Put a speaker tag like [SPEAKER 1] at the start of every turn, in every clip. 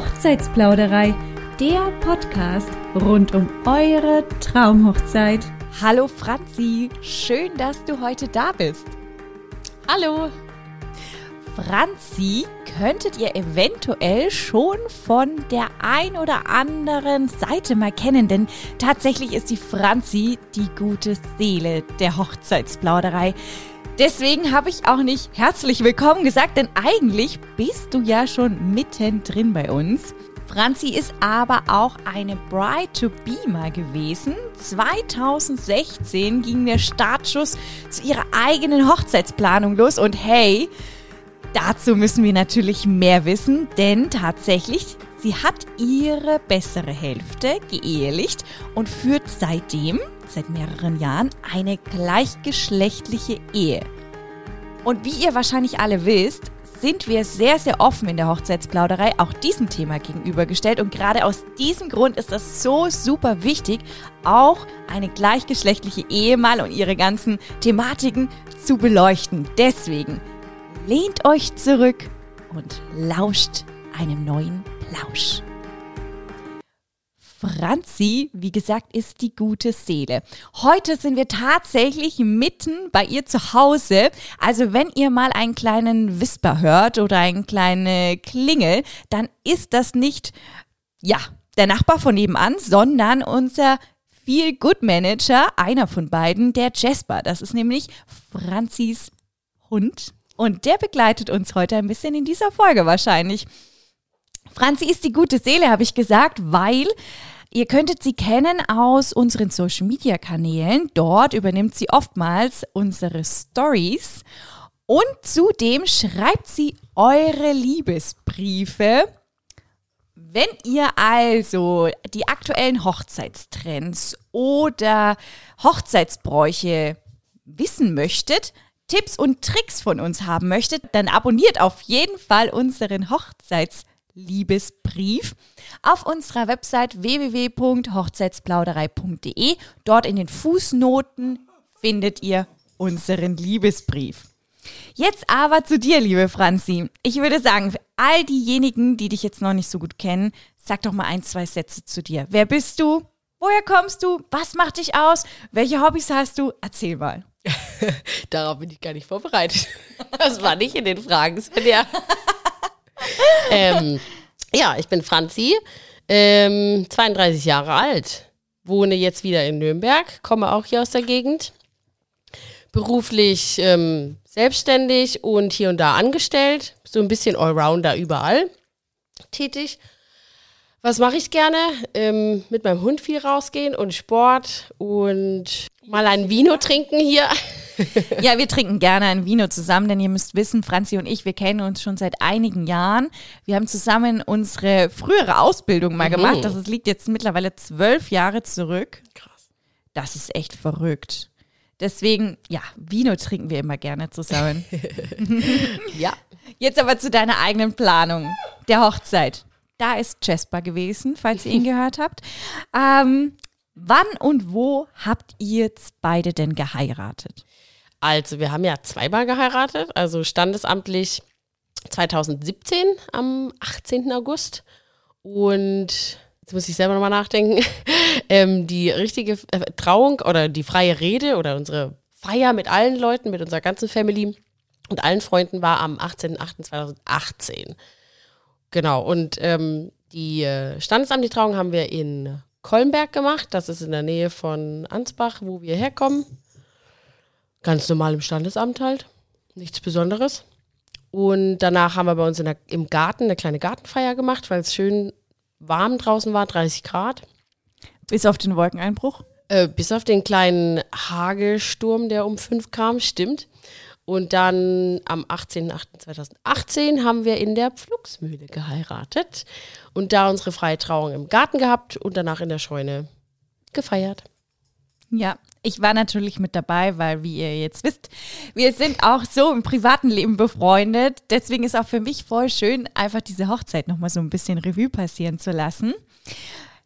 [SPEAKER 1] Hochzeitsplauderei, der Podcast rund um eure Traumhochzeit.
[SPEAKER 2] Hallo Franzi, schön, dass du heute da bist.
[SPEAKER 3] Hallo.
[SPEAKER 2] Franzi könntet ihr eventuell schon von der ein oder anderen Seite mal kennen, denn tatsächlich ist die Franzi die gute Seele der Hochzeitsplauderei. Deswegen habe ich auch nicht herzlich willkommen gesagt, denn eigentlich bist du ja schon mittendrin bei uns. Franzi ist aber auch eine Bride to Be mal gewesen. 2016 ging der Startschuss zu ihrer eigenen Hochzeitsplanung los und hey, dazu müssen wir natürlich mehr wissen, denn tatsächlich, sie hat ihre bessere Hälfte geehelicht und führt seitdem seit mehreren Jahren eine gleichgeschlechtliche Ehe. Und wie ihr wahrscheinlich alle wisst, sind wir sehr, sehr offen in der Hochzeitsplauderei auch diesem Thema gegenübergestellt. Und gerade aus diesem Grund ist das so super wichtig, auch eine gleichgeschlechtliche Ehe mal und ihre ganzen Thematiken zu beleuchten. Deswegen lehnt euch zurück und lauscht einem neuen Plausch. Franzi, wie gesagt, ist die gute Seele. Heute sind wir tatsächlich mitten bei ihr zu Hause. Also wenn ihr mal einen kleinen Whisper hört oder eine kleine Klingel, dann ist das nicht, ja, der Nachbar von nebenan, sondern unser Feel Good Manager, einer von beiden, der Jasper. Das ist nämlich Franzis Hund. Und der begleitet uns heute ein bisschen in dieser Folge wahrscheinlich. Franzi ist die gute Seele, habe ich gesagt, weil ihr könntet sie kennen aus unseren Social Media Kanälen. Dort übernimmt sie oftmals unsere Stories und zudem schreibt sie eure Liebesbriefe. Wenn ihr also die aktuellen Hochzeitstrends oder Hochzeitsbräuche wissen möchtet, Tipps und Tricks von uns haben möchtet, dann abonniert auf jeden Fall unseren Hochzeitsliebesbrief auf unserer Website www.hochzeitsplauderei.de. Dort in den Fußnoten findet ihr unseren Liebesbrief. Jetzt aber zu dir, liebe Franzi. Ich würde sagen, für all diejenigen, die dich jetzt noch nicht so gut kennen, sag doch mal ein, zwei Sätze zu dir. Wer bist du? Woher kommst du? Was macht dich aus? Welche Hobbys hast du? Erzähl mal.
[SPEAKER 3] Darauf bin ich gar nicht vorbereitet. Das war nicht in den Fragen, Svenja. ähm, ja, ich bin Franzi, ähm, 32 Jahre alt, wohne jetzt wieder in Nürnberg, komme auch hier aus der Gegend. Beruflich ähm, selbstständig und hier und da angestellt, so ein bisschen Allrounder überall tätig. Was mache ich gerne? Ähm, mit meinem Hund viel rausgehen und Sport und mal ein Vino trinken hier.
[SPEAKER 2] ja, wir trinken gerne ein Vino zusammen, denn ihr müsst wissen, Franzi und ich, wir kennen uns schon seit einigen Jahren. Wir haben zusammen unsere frühere Ausbildung mal mhm. gemacht. Das liegt jetzt mittlerweile zwölf Jahre zurück. Krass. Das ist echt verrückt. Deswegen, ja, Vino trinken wir immer gerne zusammen.
[SPEAKER 3] ja.
[SPEAKER 2] Jetzt aber zu deiner eigenen Planung der Hochzeit. Da ist Jasper gewesen, falls ihr ihn gehört habt. Ähm, wann und wo habt ihr beide denn geheiratet?
[SPEAKER 3] Also, wir haben ja zweimal geheiratet, also standesamtlich 2017 am 18. August. Und jetzt muss ich selber nochmal nachdenken. ähm, die richtige äh, Trauung oder die freie Rede oder unsere Feier mit allen Leuten, mit unserer ganzen Family und allen Freunden war am 18.08.2018. Genau, und ähm, die äh, standesamtliche Trauung haben wir in Kollenberg gemacht. Das ist in der Nähe von Ansbach, wo wir herkommen. Ganz normal im Standesamt halt. Nichts Besonderes. Und danach haben wir bei uns der, im Garten eine kleine Gartenfeier gemacht, weil es schön warm draußen war, 30 Grad.
[SPEAKER 2] Bis auf den Wolkeneinbruch?
[SPEAKER 3] Äh, bis auf den kleinen Hagelsturm, der um fünf kam, stimmt. Und dann am 18.08.2018 haben wir in der Pflugsmühle geheiratet und da unsere freie Trauung im Garten gehabt und danach in der Scheune gefeiert.
[SPEAKER 2] Ja, ich war natürlich mit dabei, weil, wie ihr jetzt wisst, wir sind auch so im privaten Leben befreundet. Deswegen ist auch für mich voll schön, einfach diese Hochzeit nochmal so ein bisschen Revue passieren zu lassen.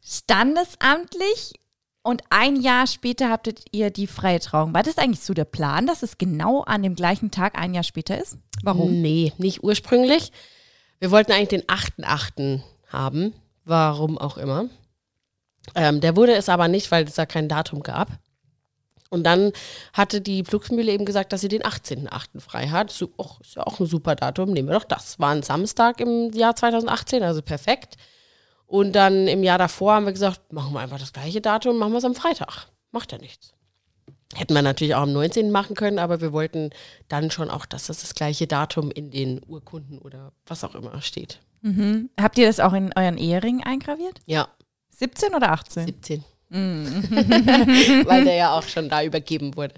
[SPEAKER 2] Standesamtlich und ein Jahr später habtet ihr die freie Trauung. War das eigentlich so der Plan, dass es genau an dem gleichen Tag ein Jahr später ist?
[SPEAKER 3] Warum? Nee, nicht ursprünglich. Wir wollten eigentlich den 8.8. haben. Warum auch immer. Ähm, der wurde es aber nicht, weil es da kein Datum gab. Und dann hatte die Flugsmühle eben gesagt, dass sie den 18.8. frei hat. So, och, ist ja auch ein super Datum, nehmen wir doch das. War ein Samstag im Jahr 2018, also perfekt. Und dann im Jahr davor haben wir gesagt, machen wir einfach das gleiche Datum, machen wir es am Freitag. Macht ja nichts. Hätten wir natürlich auch am 19. machen können, aber wir wollten dann schon auch, dass das das gleiche Datum in den Urkunden oder was auch immer steht.
[SPEAKER 2] Mhm. Habt ihr das auch in euren Ehering eingraviert?
[SPEAKER 3] Ja,
[SPEAKER 2] 17 oder 18?
[SPEAKER 3] 17.
[SPEAKER 2] Mhm.
[SPEAKER 3] Weil der ja auch schon da übergeben wurde.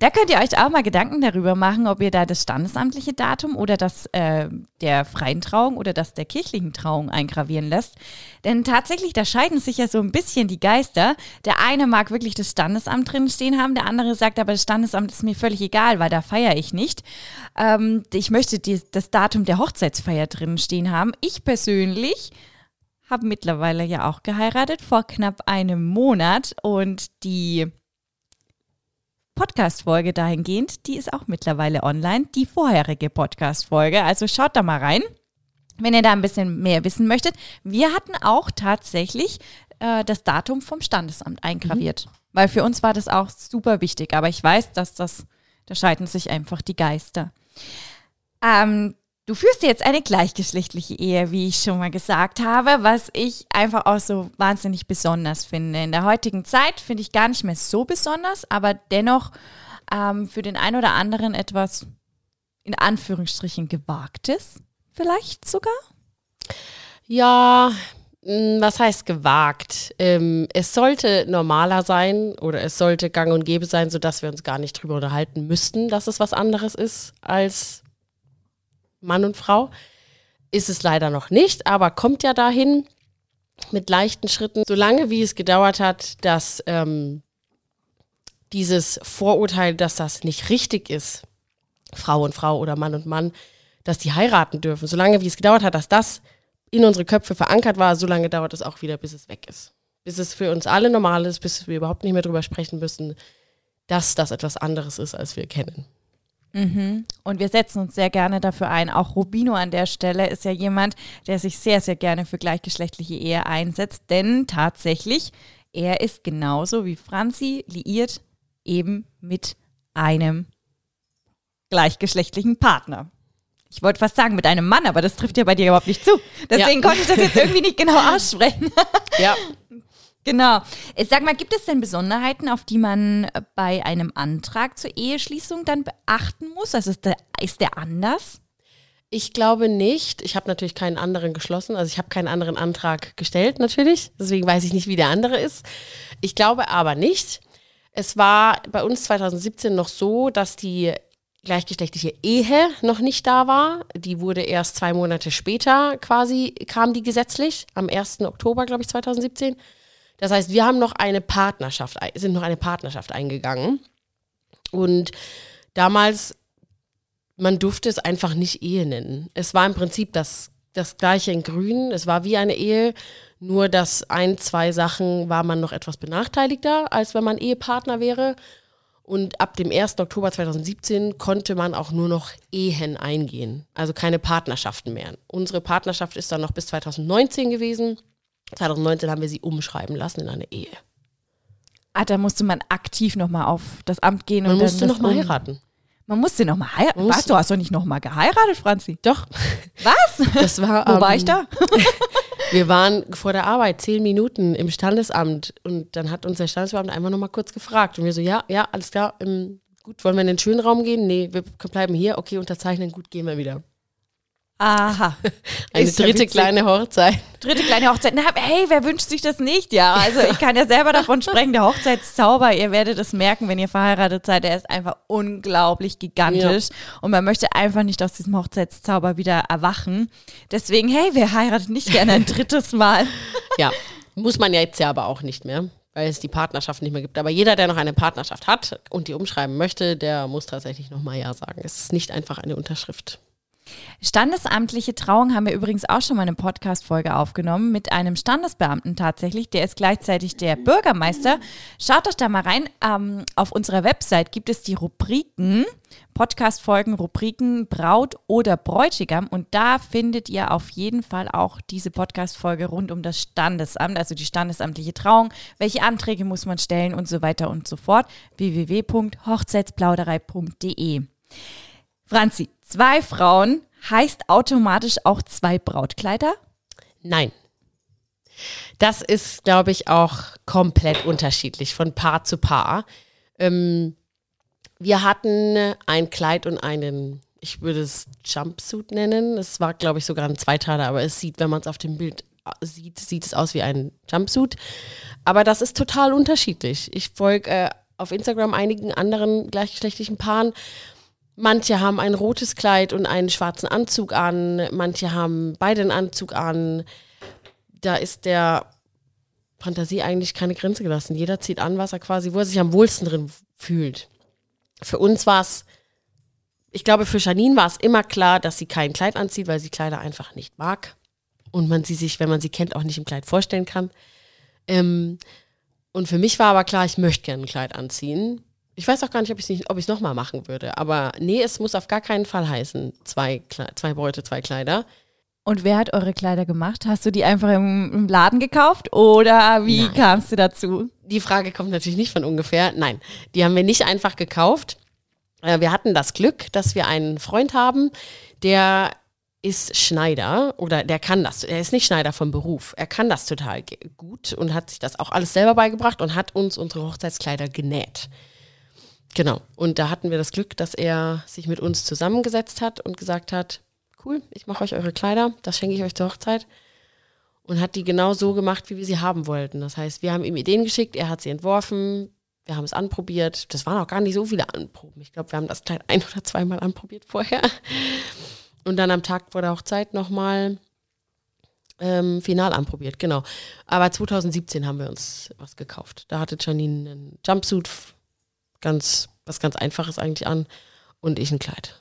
[SPEAKER 2] Da könnt ihr euch auch mal Gedanken darüber machen, ob ihr da das standesamtliche Datum oder das äh, der freien Trauung oder das der kirchlichen Trauung eingravieren lässt. Denn tatsächlich, da scheiden sich ja so ein bisschen die Geister. Der eine mag wirklich das Standesamt drin stehen haben, der andere sagt aber, das Standesamt ist mir völlig egal, weil da feiere ich nicht. Ähm, ich möchte die, das Datum der Hochzeitsfeier drin stehen haben. Ich persönlich habe mittlerweile ja auch geheiratet vor knapp einem Monat und die Podcast-Folge dahingehend, die ist auch mittlerweile online, die vorherige Podcast-Folge. Also schaut da mal rein, wenn ihr da ein bisschen mehr wissen möchtet. Wir hatten auch tatsächlich äh, das Datum vom Standesamt eingraviert, weil für uns war das auch super wichtig. Aber ich weiß, dass das, da scheiden sich einfach die Geister. Ähm, Du führst jetzt eine gleichgeschlechtliche Ehe, wie ich schon mal gesagt habe, was ich einfach auch so wahnsinnig besonders finde. In der heutigen Zeit finde ich gar nicht mehr so besonders, aber dennoch ähm, für den einen oder anderen etwas in Anführungsstrichen gewagtes, vielleicht sogar.
[SPEAKER 3] Ja, mh, was heißt gewagt? Ähm, es sollte normaler sein oder es sollte gang und gäbe sein, sodass wir uns gar nicht drüber unterhalten müssten, dass es was anderes ist als Mann und Frau. Ist es leider noch nicht, aber kommt ja dahin mit leichten Schritten. Solange wie es gedauert hat, dass ähm, dieses Vorurteil, dass das nicht richtig ist, Frau und Frau oder Mann und Mann, dass die heiraten dürfen, solange wie es gedauert hat, dass das in unsere Köpfe verankert war, solange dauert es auch wieder, bis es weg ist. Bis es für uns alle normal ist, bis wir überhaupt nicht mehr drüber sprechen müssen, dass das etwas anderes ist, als wir kennen.
[SPEAKER 2] Mhm. Und wir setzen uns sehr gerne dafür ein. Auch Rubino an der Stelle ist ja jemand, der sich sehr, sehr gerne für gleichgeschlechtliche Ehe einsetzt. Denn tatsächlich, er ist genauso wie Franzi liiert eben mit einem gleichgeschlechtlichen Partner. Ich wollte fast sagen mit einem Mann, aber das trifft ja bei dir überhaupt nicht zu. Deswegen
[SPEAKER 3] Ja.
[SPEAKER 2] konnte ich das jetzt irgendwie nicht genau aussprechen.
[SPEAKER 3] Ja,
[SPEAKER 2] Genau. Äh, Sag mal, gibt es denn Besonderheiten, auf die man äh, bei einem Antrag zur Eheschließung dann beachten muss? Also ist der, ist der anders?
[SPEAKER 3] Ich glaube nicht. Ich habe natürlich keinen anderen geschlossen. Also ich habe keinen anderen Antrag gestellt, natürlich. Deswegen weiß ich nicht, wie der andere ist. Ich glaube aber nicht. Es war bei uns 2017 noch so, dass die gleichgeschlechtliche Ehe noch nicht da war. Die wurde erst zwei Monate später quasi, kam die gesetzlich, am 1. Oktober, glaube ich, 2017. Das heißt, wir haben noch eine Partnerschaft, sind noch eine Partnerschaft eingegangen. Und damals man durfte es einfach nicht Ehe nennen. Es war im Prinzip das, das gleiche in Grün. Es war wie eine Ehe, nur dass ein, zwei Sachen war man noch etwas benachteiligter, als wenn man Ehepartner wäre. Und ab dem 1. Oktober 2017 konnte man auch nur noch Ehen eingehen, also keine Partnerschaften mehr. Unsere Partnerschaft ist dann noch bis 2019 gewesen. 2019 haben wir sie umschreiben lassen in eine Ehe.
[SPEAKER 2] Ah, da musste man aktiv nochmal auf das Amt gehen
[SPEAKER 3] Man
[SPEAKER 2] und
[SPEAKER 3] musste
[SPEAKER 2] dann das
[SPEAKER 3] noch mal
[SPEAKER 2] um-
[SPEAKER 3] heiraten.
[SPEAKER 2] Man musste nochmal heiraten. Was? Du hast doch nicht nochmal geheiratet, Franzi?
[SPEAKER 3] Doch,
[SPEAKER 2] Was?
[SPEAKER 3] das war.
[SPEAKER 2] Wo war ich da?
[SPEAKER 3] Wir waren vor der Arbeit zehn Minuten im Standesamt und dann hat uns der Standesbeamte einfach nochmal kurz gefragt. Und wir so, ja, ja, alles klar, ähm, gut, wollen wir in den schönen Raum gehen? Nee, wir bleiben hier, okay, unterzeichnen, gut, gehen wir wieder.
[SPEAKER 2] Aha.
[SPEAKER 3] Eine
[SPEAKER 2] Ist ja
[SPEAKER 3] dritte
[SPEAKER 2] witzig.
[SPEAKER 3] kleine Hochzeit.
[SPEAKER 2] Dritte kleine Hochzeit. Na, hey, wer wünscht sich das nicht? Ja, also ich kann ja selber davon sprechen, der Hochzeitszauber, ihr werdet es merken, wenn ihr verheiratet seid, der ist einfach unglaublich gigantisch und man möchte einfach nicht aus diesem Hochzeitszauber wieder erwachen. Deswegen, hey, wer heiratet nicht gerne ein drittes Mal?
[SPEAKER 3] Ja, muss man ja jetzt ja aber auch nicht mehr, weil es die Partnerschaft nicht mehr gibt. Aber jeder, der noch eine Partnerschaft hat und die umschreiben möchte, der muss tatsächlich nochmal Ja sagen. Es ist nicht einfach eine Unterschrift.
[SPEAKER 2] Standesamtliche Trauung haben wir übrigens auch schon mal eine Podcast-Folge aufgenommen mit einem Standesbeamten tatsächlich. Der ist gleichzeitig der Bürgermeister. Schaut doch da mal rein. Ähm, auf unserer Website gibt es die Rubriken, Podcast-Folgen, Rubriken Braut oder Bräutigam. Und da findet ihr auf jeden Fall auch diese Podcast-Folge rund um das Standesamt, also die standesamtliche Trauung. Welche Anträge muss man stellen und so weiter und so fort. www.hochzeitsplauderei.de. Franzi, zwei Frauen heißt automatisch auch zwei Brautkleider?
[SPEAKER 3] Nein. Das ist, glaube ich, auch komplett unterschiedlich von Paar zu Paar. Ähm, wir hatten ein Kleid und einen, ich würde es Jumpsuit nennen. Es war, glaube ich, sogar ein Zweiteiler, aber es sieht, wenn man es auf dem Bild sieht, sieht es aus wie ein Jumpsuit. Aber das ist total unterschiedlich. Ich folge äh, auf Instagram einigen anderen gleichgeschlechtlichen Paaren. Manche haben ein rotes Kleid und einen schwarzen Anzug an, manche haben beide einen Anzug an. Da ist der Fantasie eigentlich keine Grenze gelassen. Jeder zieht an, was er quasi, wo er sich am wohlsten drin fühlt. Für uns war es, ich glaube, für Janine war es immer klar, dass sie kein Kleid anzieht, weil sie Kleider einfach nicht mag. Und man sie sich, wenn man sie kennt, auch nicht im Kleid vorstellen kann. Ähm, und für mich war aber klar, ich möchte gerne ein Kleid anziehen. Ich weiß auch gar nicht, ob ich es nochmal machen würde. Aber nee, es muss auf gar keinen Fall heißen, zwei, zwei Bräute, zwei Kleider.
[SPEAKER 2] Und wer hat eure Kleider gemacht? Hast du die einfach im, im Laden gekauft oder wie Nein. kamst du dazu?
[SPEAKER 3] Die Frage kommt natürlich nicht von ungefähr. Nein, die haben wir nicht einfach gekauft. Äh, wir hatten das Glück, dass wir einen Freund haben, der ist Schneider oder der kann das. Er ist nicht Schneider vom Beruf. Er kann das total gut und hat sich das auch alles selber beigebracht und hat uns unsere Hochzeitskleider genäht. Genau. Und da hatten wir das Glück, dass er sich mit uns zusammengesetzt hat und gesagt hat, cool, ich mache euch eure Kleider, das schenke ich euch zur Hochzeit. Und hat die genau so gemacht, wie wir sie haben wollten. Das heißt, wir haben ihm Ideen geschickt, er hat sie entworfen, wir haben es anprobiert. Das waren auch gar nicht so viele Anproben. Ich glaube, wir haben das Kleid ein oder zweimal anprobiert vorher. Und dann am Tag vor der Hochzeit nochmal ähm, final anprobiert, genau. Aber 2017 haben wir uns was gekauft. Da hatte Janine einen Jumpsuit, ganz, was ganz Einfaches eigentlich an und ich ein Kleid.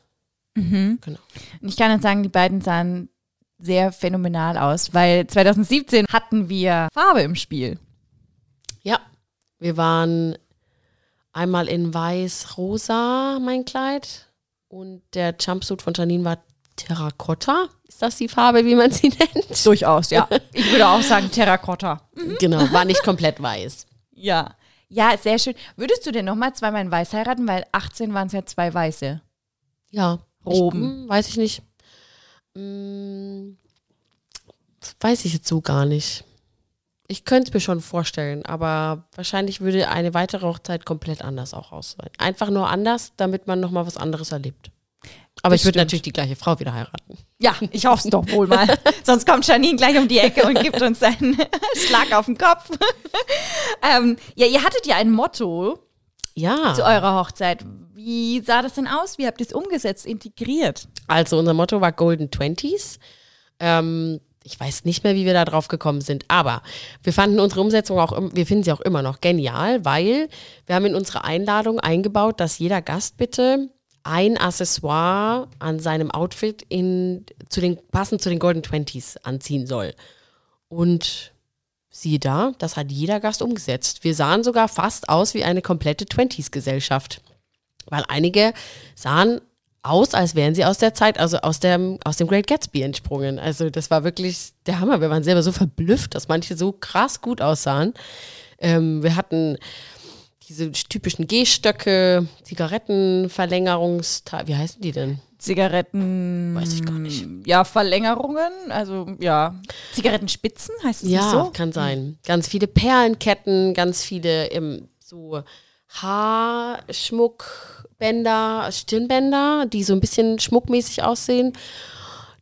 [SPEAKER 2] Mhm. Genau. Und ich kann jetzt sagen, die beiden sahen sehr phänomenal aus, weil 2017 hatten wir Farbe im Spiel.
[SPEAKER 3] Ja, wir waren einmal in weiß-rosa, mein Kleid. Und der Jumpsuit von Janine war Terrakotta. Ist das die Farbe, wie man sie nennt?
[SPEAKER 2] Durchaus, ja. Ich würde auch sagen Terrakotta.
[SPEAKER 3] Genau, war nicht komplett weiß.
[SPEAKER 2] Ja. Ja, sehr schön. Würdest du denn nochmal zweimal in Weiß heiraten? Weil 18 waren es ja zwei Weiße.
[SPEAKER 3] Ja. Roben. Ich, weiß ich nicht. Hm, weiß ich jetzt so gar nicht. Ich könnte es mir schon vorstellen, aber wahrscheinlich würde eine weitere Hochzeit komplett anders auch aussehen. Einfach nur anders, damit man nochmal was anderes erlebt. Aber das ich würde natürlich die gleiche Frau wieder heiraten.
[SPEAKER 2] Ja, ich hoffe es doch wohl mal. Sonst kommt Janine gleich um die Ecke und gibt uns einen Schlag auf den Kopf. ähm, ja, ihr hattet ja ein Motto
[SPEAKER 3] ja.
[SPEAKER 2] zu eurer Hochzeit. Wie sah das denn aus? Wie habt ihr es umgesetzt, integriert?
[SPEAKER 3] Also unser Motto war Golden Twenties. Ähm, ich weiß nicht mehr, wie wir da drauf gekommen sind, aber wir fanden unsere Umsetzung auch, wir finden sie auch immer noch genial, weil wir haben in unsere Einladung eingebaut, dass jeder Gast bitte ein Accessoire an seinem Outfit in, zu den, passend zu den Golden Twenties anziehen soll. Und siehe da, das hat jeder Gast umgesetzt. Wir sahen sogar fast aus wie eine komplette Twenties-Gesellschaft. Weil einige sahen aus, als wären sie aus der Zeit, also aus dem, aus dem Great Gatsby entsprungen. Also das war wirklich der Hammer. Wir waren selber so verblüfft, dass manche so krass gut aussahen. Ähm, wir hatten diese typischen Gehstöcke, Zigarettenverlängerungsteile, wie heißen die denn?
[SPEAKER 2] Zigaretten.
[SPEAKER 3] Weiß ich gar nicht.
[SPEAKER 2] Ja, Verlängerungen, also ja. Zigarettenspitzen heißt es ja, so?
[SPEAKER 3] Ja, kann sein. Ganz viele Perlenketten, ganz viele im, so Haarschmuckbänder, Stirnbänder, die so ein bisschen schmuckmäßig aussehen.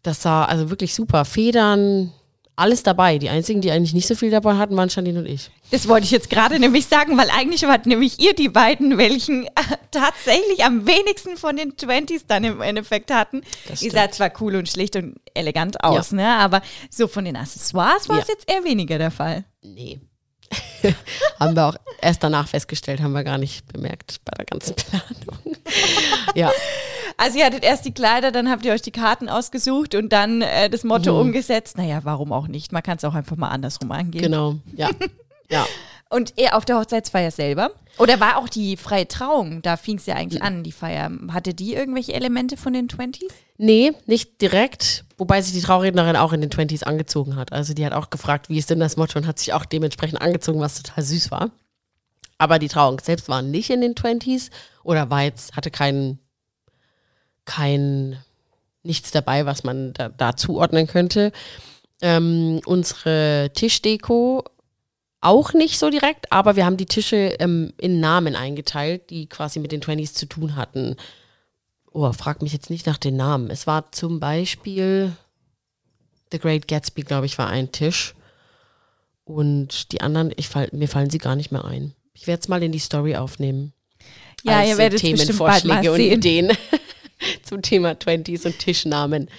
[SPEAKER 3] Das sah also wirklich super. Federn, alles dabei. Die einzigen, die eigentlich nicht so viel dabei hatten, waren Janine und ich.
[SPEAKER 2] Das wollte ich jetzt gerade nämlich sagen, weil eigentlich wart nämlich ihr die beiden, welchen äh, tatsächlich am wenigsten von den Twenties dann im Endeffekt hatten. Ihr sah zwar cool und schlicht und elegant aus, ja. ne? Aber so von den Accessoires war es ja. jetzt eher weniger der Fall.
[SPEAKER 3] Nee. haben wir auch erst danach festgestellt, haben wir gar nicht bemerkt bei der ganzen Planung. ja.
[SPEAKER 2] Also ihr hattet erst die Kleider, dann habt ihr euch die Karten ausgesucht und dann äh, das Motto
[SPEAKER 3] Mhm.
[SPEAKER 2] umgesetzt. Naja, warum auch nicht? Man kann es auch einfach mal andersrum angehen.
[SPEAKER 3] Genau, ja. ja.
[SPEAKER 2] Und er auf der Hochzeitsfeier selber? Oder war auch die freie Trauung? Da fing es ja eigentlich an, die Feier. Hatte die irgendwelche Elemente von den 20s?
[SPEAKER 3] Nee, nicht direkt, wobei sich die Traurednerin auch in den 20s angezogen hat. Also die hat auch gefragt, wie ist denn das Motto und hat sich auch dementsprechend angezogen, was total süß war. Aber die Trauung selbst war nicht in den 20s oder war jetzt, hatte keinen, kein, nichts dabei, was man da, da zuordnen könnte. Ähm, unsere Tischdeko auch nicht so direkt, aber wir haben die Tische ähm, in Namen eingeteilt, die quasi mit den 20s zu tun hatten. Oh, frag mich jetzt nicht nach den Namen. Es war zum Beispiel The Great Gatsby, glaube ich, war ein Tisch. Und die anderen, ich fall, mir fallen sie gar nicht mehr ein. Ich werde es mal in die Story aufnehmen.
[SPEAKER 2] Ja,
[SPEAKER 3] Als,
[SPEAKER 2] ihr
[SPEAKER 3] äh,
[SPEAKER 2] werdet
[SPEAKER 3] Themenvorschläge und. Ideen zum Thema 20s und Tischnamen.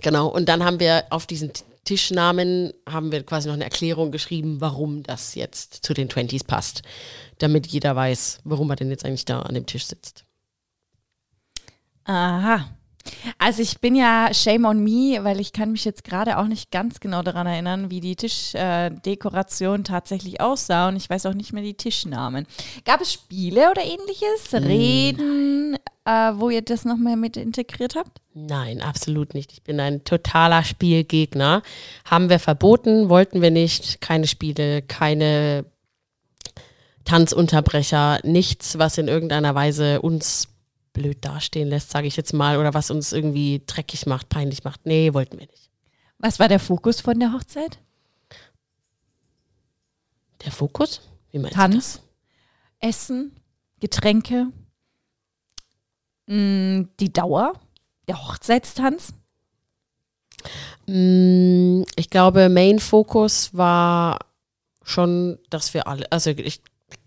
[SPEAKER 3] Genau, und dann haben wir auf diesen Tischnamen haben wir quasi noch eine Erklärung geschrieben, warum das jetzt zu den 20s passt. Damit jeder weiß, warum er denn jetzt eigentlich da an dem Tisch sitzt.
[SPEAKER 2] Aha. Also ich bin ja shame on me, weil ich kann mich jetzt gerade auch nicht ganz genau daran erinnern, wie die Tischdekoration äh, tatsächlich aussah und ich weiß auch nicht mehr die Tischnamen. Gab es Spiele oder ähnliches? Reden, äh, wo ihr das nochmal mit integriert habt?
[SPEAKER 3] Nein, absolut nicht. Ich bin ein totaler Spielgegner. Haben wir verboten, wollten wir nicht. Keine Spiele, keine Tanzunterbrecher, nichts, was in irgendeiner Weise uns blöd dastehen lässt, sage ich jetzt mal, oder was uns irgendwie dreckig macht, peinlich macht. Nee, wollten wir nicht.
[SPEAKER 2] Was war der Fokus von der Hochzeit?
[SPEAKER 3] Der Fokus? Wie meinst du
[SPEAKER 2] Tanz, Essen, Getränke, mh, die Dauer, der Hochzeitstanz.
[SPEAKER 3] Mm, Ich glaube, Main Fokus war schon, dass wir alle, also ich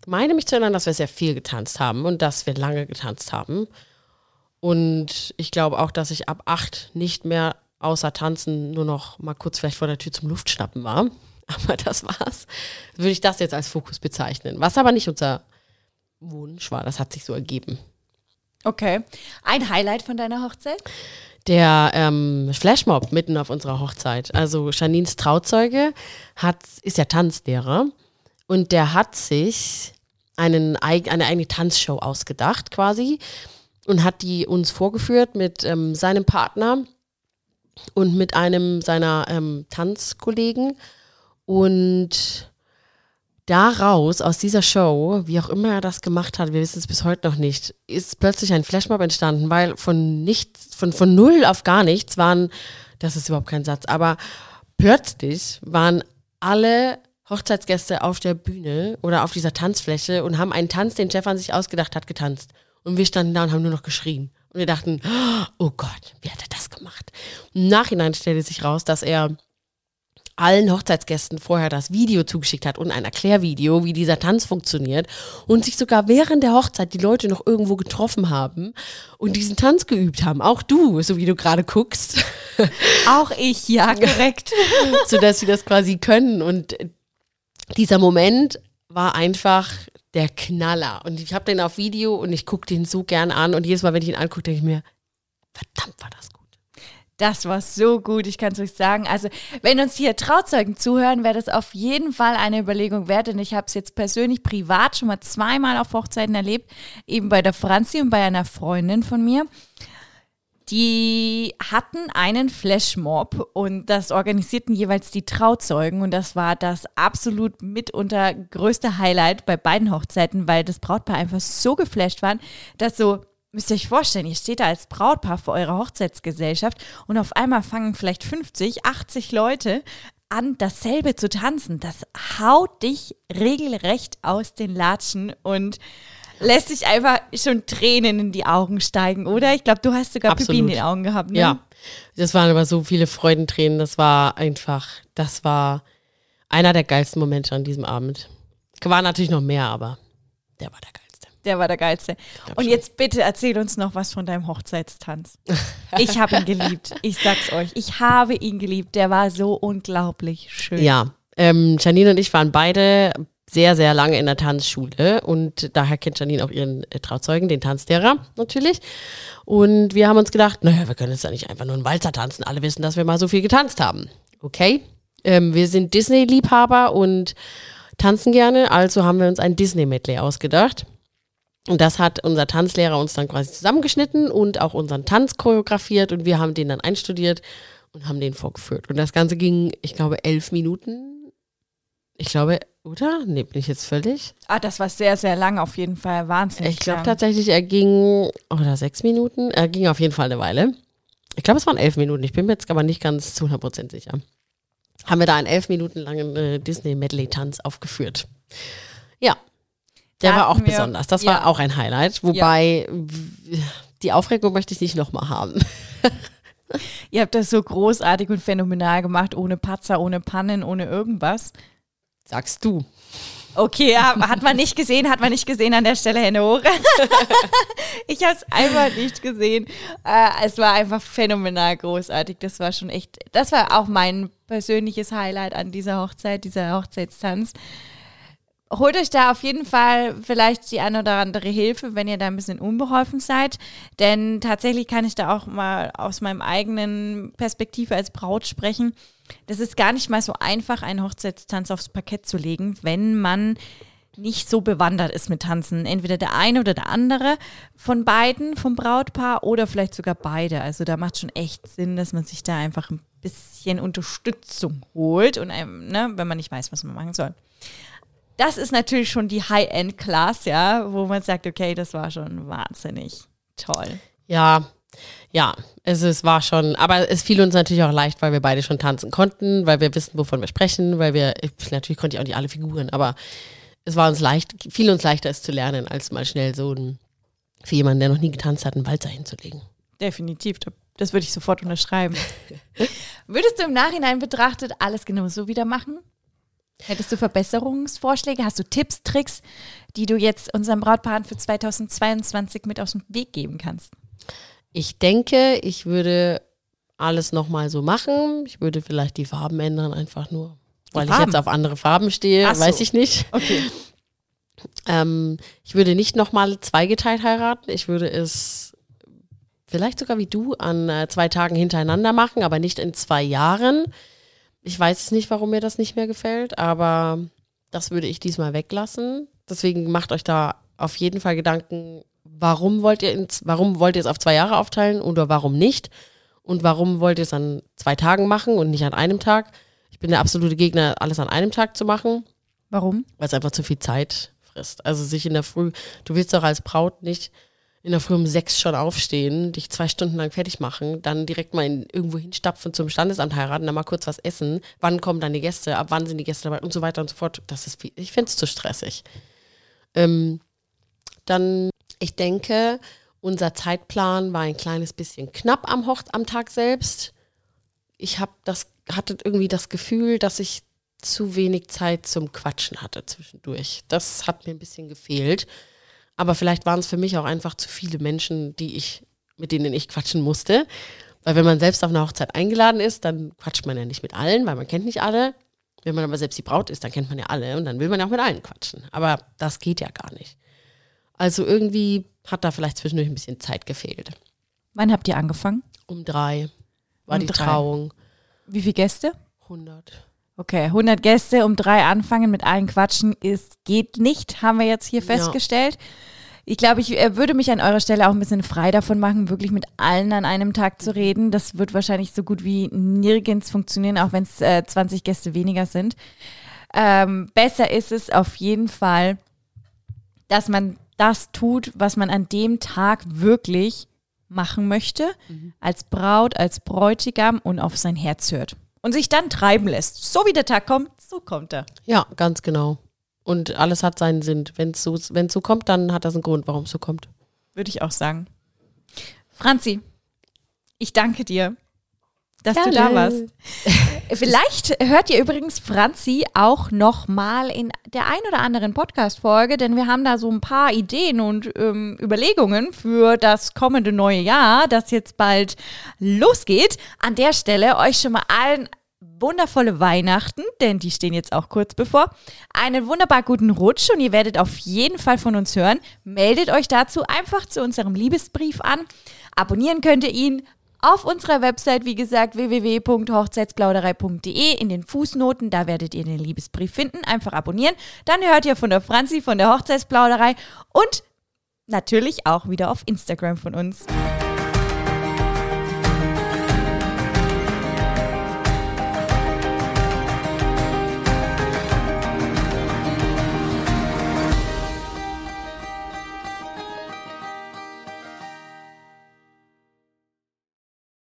[SPEAKER 3] meine mich zu erinnern, dass wir sehr viel getanzt haben und dass wir lange getanzt haben. Und ich glaube auch, dass ich ab acht nicht mehr außer tanzen nur noch mal kurz vielleicht vor der Tür zum Luftschnappen war. Aber das war's. Würde ich das jetzt als Fokus bezeichnen. Was aber nicht unser Wunsch war, das hat sich so ergeben.
[SPEAKER 2] Okay. Ein Highlight von deiner Hochzeit?
[SPEAKER 3] der ähm, Flashmob mitten auf unserer Hochzeit. Also Janines Trauzeuge hat, ist ja Tanzlehrer und der hat sich einen, eine eigene Tanzshow ausgedacht quasi und hat die uns vorgeführt mit ähm, seinem Partner und mit einem seiner ähm, Tanzkollegen. Und daraus, aus dieser Show, wie auch immer er das gemacht hat, wir wissen es bis heute noch nicht, ist plötzlich ein Flashmob entstanden, weil von nichts, von, von null auf gar nichts waren, das ist überhaupt kein Satz, aber plötzlich waren alle Hochzeitsgäste auf der Bühne oder auf dieser Tanzfläche und haben einen Tanz, den Stefan sich ausgedacht hat, getanzt. Und wir standen da und haben nur noch geschrien. Und wir dachten, oh Gott, wie hat er das gemacht? Im Nachhinein stellte sich raus, dass er allen Hochzeitsgästen vorher das Video zugeschickt hat und ein Erklärvideo, wie dieser Tanz funktioniert und sich sogar während der Hochzeit die Leute noch irgendwo getroffen haben und diesen Tanz geübt haben. Auch du, so wie du gerade guckst,
[SPEAKER 2] Auch ich, ja, korrekt.
[SPEAKER 3] sodass sie das quasi können. Und dieser Moment war einfach der Knaller. Und ich habe den auf Video und ich gucke den so gern an und jedes Mal, wenn ich ihn angucke, denke ich mir, verdammt war das gut.
[SPEAKER 2] Das war so gut, ich kann es euch sagen. Also, wenn uns hier Trauzeugen zuhören, wäre das auf jeden Fall eine Überlegung wert. Und ich habe es jetzt persönlich privat schon mal zweimal auf Hochzeiten erlebt, eben bei der Franzi und bei einer Freundin von mir. Die hatten einen Flashmob und das organisierten jeweils die Trauzeugen und das war das absolut mitunter größte Highlight bei beiden Hochzeiten, weil das Brautpaar einfach so geflasht waren, dass so, müsst ihr euch vorstellen, ihr steht da als Brautpaar vor eurer Hochzeitsgesellschaft und auf einmal fangen vielleicht 50, 80 Leute an, dasselbe zu tanzen. Das haut dich regelrecht aus den Latschen und lässt sich einfach schon Tränen in die Augen steigen, oder? Ich glaube, du hast sogar Pipi in
[SPEAKER 3] Absolut.
[SPEAKER 2] den Augen gehabt, ne?
[SPEAKER 3] Ja, das waren aber so viele Freudentränen. Das war einfach, das war einer der geilsten Momente an diesem Abend. War natürlich noch mehr, aber der war der geilste.
[SPEAKER 2] Der war der geilste. Und
[SPEAKER 3] schon.
[SPEAKER 2] jetzt bitte erzähl uns noch was von deinem Hochzeitstanz. Ich habe ihn geliebt. Ich sag's euch. Ich habe ihn geliebt. Der war so unglaublich schön.
[SPEAKER 3] Ja, ähm, Janine und ich waren beide sehr, sehr lange in der Tanzschule und daher kennt Janine auch ihren äh, Trauzeugen, den Tanzlehrer natürlich. Und wir haben uns gedacht, naja, wir können jetzt ja nicht einfach nur einen Walzer tanzen. Alle wissen, dass wir mal so viel getanzt haben. Okay, ähm, wir sind Disney-Liebhaber und tanzen gerne, also haben wir uns ein Disney-Medley ausgedacht. Und das hat unser Tanzlehrer uns dann quasi zusammengeschnitten und auch unseren Tanz choreografiert und wir haben den dann einstudiert und haben den vorgeführt. Und das Ganze ging, ich glaube, elf Minuten. Ich glaube, oder? Nee, bin ich jetzt völlig?
[SPEAKER 2] Ah, das war sehr, sehr lang auf jeden Fall. Wahnsinnig.
[SPEAKER 3] Ich glaube tatsächlich, er ging, oder sechs Minuten, er ging auf jeden Fall eine Weile. Ich glaube, es waren elf Minuten. Ich bin mir jetzt aber nicht ganz zu 100% sicher. Haben wir da einen elf Minuten langen äh, Disney-Medley-Tanz aufgeführt. Ja, der
[SPEAKER 2] Da
[SPEAKER 3] war auch
[SPEAKER 2] wir-
[SPEAKER 3] besonders. Das
[SPEAKER 2] ja.
[SPEAKER 3] war auch ein Highlight. Wobei, w- die Aufregung möchte ich nicht nochmal haben.
[SPEAKER 2] Ihr habt das so großartig und phänomenal gemacht, ohne Patzer, ohne Pannen, ohne irgendwas.
[SPEAKER 3] Sagst du.
[SPEAKER 2] Okay, ja, hat man nicht gesehen, hat man nicht gesehen an der Stelle, Hände hoch. ich habe es einfach nicht gesehen. Äh, es war einfach phänomenal großartig. Das war schon echt, das war auch mein persönliches Highlight an dieser Hochzeit, dieser Hochzeitstanz. Holt euch da auf jeden Fall vielleicht die eine oder andere Hilfe, wenn ihr da ein bisschen unbeholfen seid. Denn tatsächlich kann ich da auch mal aus meinem eigenen Perspektive als Braut sprechen. Das ist gar nicht mal so einfach, einen Hochzeitstanz aufs Parkett zu legen, wenn man nicht so bewandert ist mit Tanzen. Entweder der eine oder der andere von beiden, vom Brautpaar oder vielleicht sogar beide. Also da macht schon echt Sinn, dass man sich da einfach ein bisschen Unterstützung holt und einem, ne, wenn man nicht weiß, was man machen soll. Das ist natürlich schon die High-End-Class, ja, wo man sagt, okay, das war schon wahnsinnig toll.
[SPEAKER 3] Ja, ja, es, es war schon, aber es fiel uns natürlich auch leicht, weil wir beide schon tanzen konnten, weil wir wissen, wovon wir sprechen, weil wir, ich, natürlich konnte ich auch nicht alle Figuren, aber es war uns leicht, fiel uns leichter, es zu lernen, als mal schnell so ein, für jemanden, der noch nie getanzt hat, einen Walzer hinzulegen.
[SPEAKER 2] Definitiv, das würde ich sofort unterschreiben. Würdest du im Nachhinein betrachtet alles genau so wieder machen? Hättest du Verbesserungsvorschläge? Hast du Tipps, Tricks, die du jetzt unseren Brautpaaren für 2022 mit aus dem Weg geben kannst?
[SPEAKER 3] Ich denke, ich würde alles nochmal so machen. Ich würde vielleicht die Farben ändern, einfach nur, weil ich jetzt auf andere Farben stehe,
[SPEAKER 2] so.
[SPEAKER 3] weiß ich nicht.
[SPEAKER 2] Okay.
[SPEAKER 3] Ähm, ich würde nicht nochmal zweigeteilt heiraten. Ich würde es vielleicht sogar wie du an äh, zwei Tagen hintereinander machen, aber nicht in zwei Jahren. Ich weiß es nicht, warum mir das nicht mehr gefällt, aber das würde ich diesmal weglassen. Deswegen macht euch da auf jeden Fall Gedanken, warum wollt ihr ins, warum wollt ihr es auf zwei Jahre aufteilen oder warum nicht? Und warum wollt ihr es an zwei Tagen machen und nicht an einem Tag? Ich bin der absolute Gegner, alles an einem Tag zu machen
[SPEAKER 2] Warum?
[SPEAKER 3] weil es einfach zu viel Zeit frisst. Also sich in der Früh, du willst doch als Braut nicht in der Früh um sechs schon aufstehen, dich zwei Stunden lang fertig machen, dann direkt mal in, irgendwo hinstapfen zum Standesamt heiraten, dann mal kurz was essen, wann kommen dann die Gäste, ab wann sind die Gäste dabei und so weiter und so fort. Das ist viel, ich finde es zu stressig. Ähm, dann, ich denke, unser Zeitplan war ein kleines bisschen knapp am, Hoch am Tag selbst. Ich habe das, hatte irgendwie das Gefühl, dass ich zu wenig Zeit zum Quatschen hatte zwischendurch. Das hat mir ein bisschen gefehlt. Aber vielleicht waren es für mich auch einfach zu viele Menschen, die ich, mit denen ich quatschen musste. Weil wenn man selbst auf eine Hochzeit eingeladen ist, dann quatscht man ja nicht mit allen, weil man kennt nicht alle. Wenn man aber selbst die Braut ist, dann kennt man ja alle und dann will man ja auch mit allen quatschen. Aber das geht ja gar nicht. Also irgendwie hat da vielleicht zwischendurch ein bisschen Zeit gefehlt.
[SPEAKER 2] Wann habt ihr angefangen?
[SPEAKER 3] Um drei war
[SPEAKER 2] Um
[SPEAKER 3] die
[SPEAKER 2] drei.
[SPEAKER 3] Trauung.
[SPEAKER 2] Wie viele Gäste?
[SPEAKER 3] 100.
[SPEAKER 2] Okay, 100 Gäste um drei anfangen mit allen Quatschen ist geht nicht, haben wir jetzt hier
[SPEAKER 3] Ja.
[SPEAKER 2] festgestellt. Ich glaube, ich äh, würde mich an eurer Stelle auch ein bisschen frei davon machen, wirklich mit allen an einem Tag zu reden. Das wird wahrscheinlich so gut wie nirgends funktionieren, auch wenn es äh, 20 Gäste weniger sind. Ähm, besser ist es auf jeden Fall, dass man das tut, was man an dem Tag wirklich machen möchte, als Braut, als Bräutigam und auf sein Herz hört. Und sich dann treiben lässt. So wie der Tag kommt, so kommt er.
[SPEAKER 3] Ja, ganz genau. Und alles hat seinen Sinn. Wenn es so, wenn's so kommt, dann hat das einen Grund, warum es so kommt.
[SPEAKER 2] Würde ich auch sagen. Franzi, ich danke dir, dass du
[SPEAKER 3] Gerne.
[SPEAKER 2] da warst. Vielleicht hört ihr übrigens Franzi auch noch mal in der ein oder anderen Podcast-Folge, denn wir haben da so ein paar Ideen und ähm, Überlegungen für das kommende neue Jahr, das jetzt bald losgeht. An der Stelle euch schon mal allen wundervolle Weihnachten, denn die stehen jetzt auch kurz bevor. Einen wunderbar guten Rutsch und ihr werdet auf jeden Fall von uns hören. Meldet euch dazu einfach zu unserem Liebesbrief an. Abonnieren könnt ihr ihn auf unserer Website, wie gesagt, www.hochzeitsplauderei.de in den Fußnoten, da werdet ihr den Liebesbrief finden. Einfach abonnieren. Dann hört ihr von der Franzi von der Hochzeitsplauderei und natürlich auch wieder auf Instagram von uns.